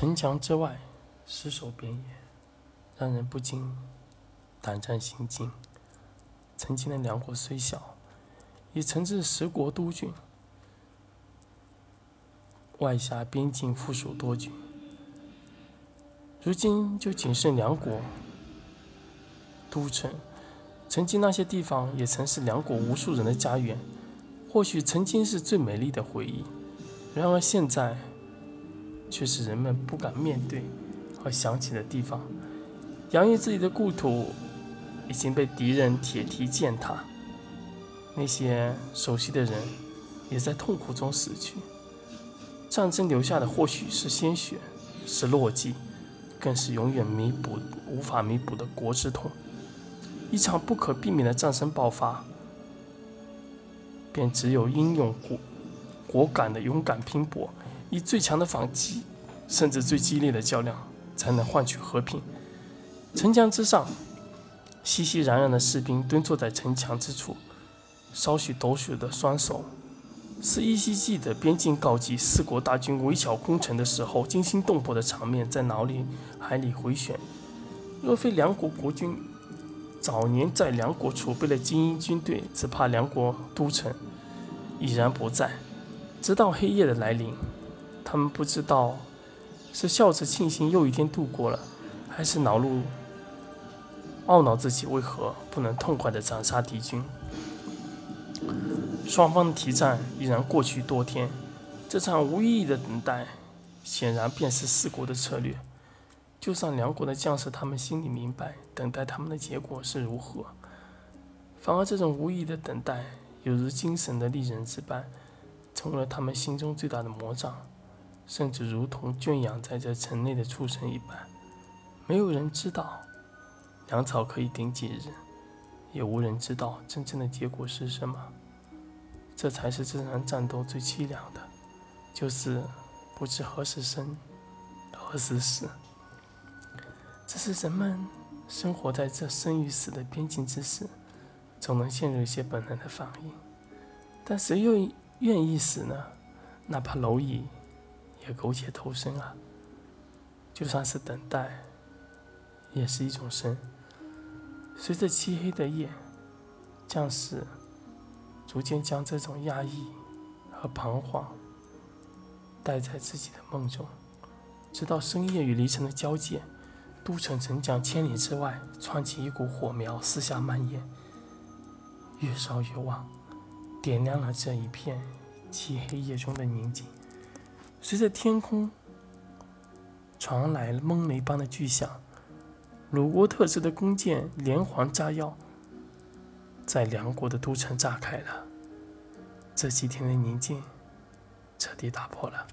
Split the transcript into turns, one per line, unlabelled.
城墙之外，尸首遍野，让人不禁胆战心惊。曾经的梁国虽小，已曾至十国都郡，外辖边境附属多郡。如今就仅剩梁国都城。曾经那些地方也曾是梁国无数人的家园，或许曾经是最美丽的回忆。然而现在，却是人们不敢面对和想起的地方。洋溢自己的故土已经被敌人铁蹄践踏，那些熟悉的人也在痛苦中死去。战争留下的或许是鲜血，是落寂，更是永远弥补无法弥补的国之痛。一场不可避免的战争爆发，便只有英勇果果敢的勇敢拼搏，以最强的反击，甚至最激烈的较量，才能换取和平。城墙之上，熙熙攘攘的士兵蹲坐在城墙之处，稍许抖擞的双手，是依稀记得边境告急、四国大军围剿攻城的时候惊心动魄的场面，在脑里海里回旋。若非梁国国君。早年在梁国储备了精英军队，只怕梁国都城已然不在。直到黑夜的来临，他们不知道是笑着庆幸又一天度过了，还是恼怒懊恼自己为何不能痛快地斩杀敌军。双方的提战已然过去多天，这场无意义的等待，显然便是四国的策略。就算梁国的将士，他们心里明白，等待他们的结果是如何。反而这种无意义的等待，犹如精神的利刃之般，成为了他们心中最大的魔障，甚至如同圈养在这城内的畜生一般。没有人知道粮草可以顶几日，也无人知道真正的结果是什么。这才是这场战斗最凄凉的，就是不知何时生，何时死。只是人们生活在这生与死的边境之时，总能陷入一些本能的反应。但谁又愿意死呢？哪怕蝼蚁也苟且偷生啊！就算是等待，也是一种生。随着漆黑的夜，将士逐渐将这种压抑和彷徨带在自己的梦中，直到深夜与离城的交界。都城城墙千里之外，窜起一股火苗，四下蔓延，越烧越旺，点亮了这一片漆黑夜中的宁静。随着天空传来闷雷般的巨响，鲁国特制的弓箭连环炸药在梁国的都城炸开了。这几天的宁静彻底打破了。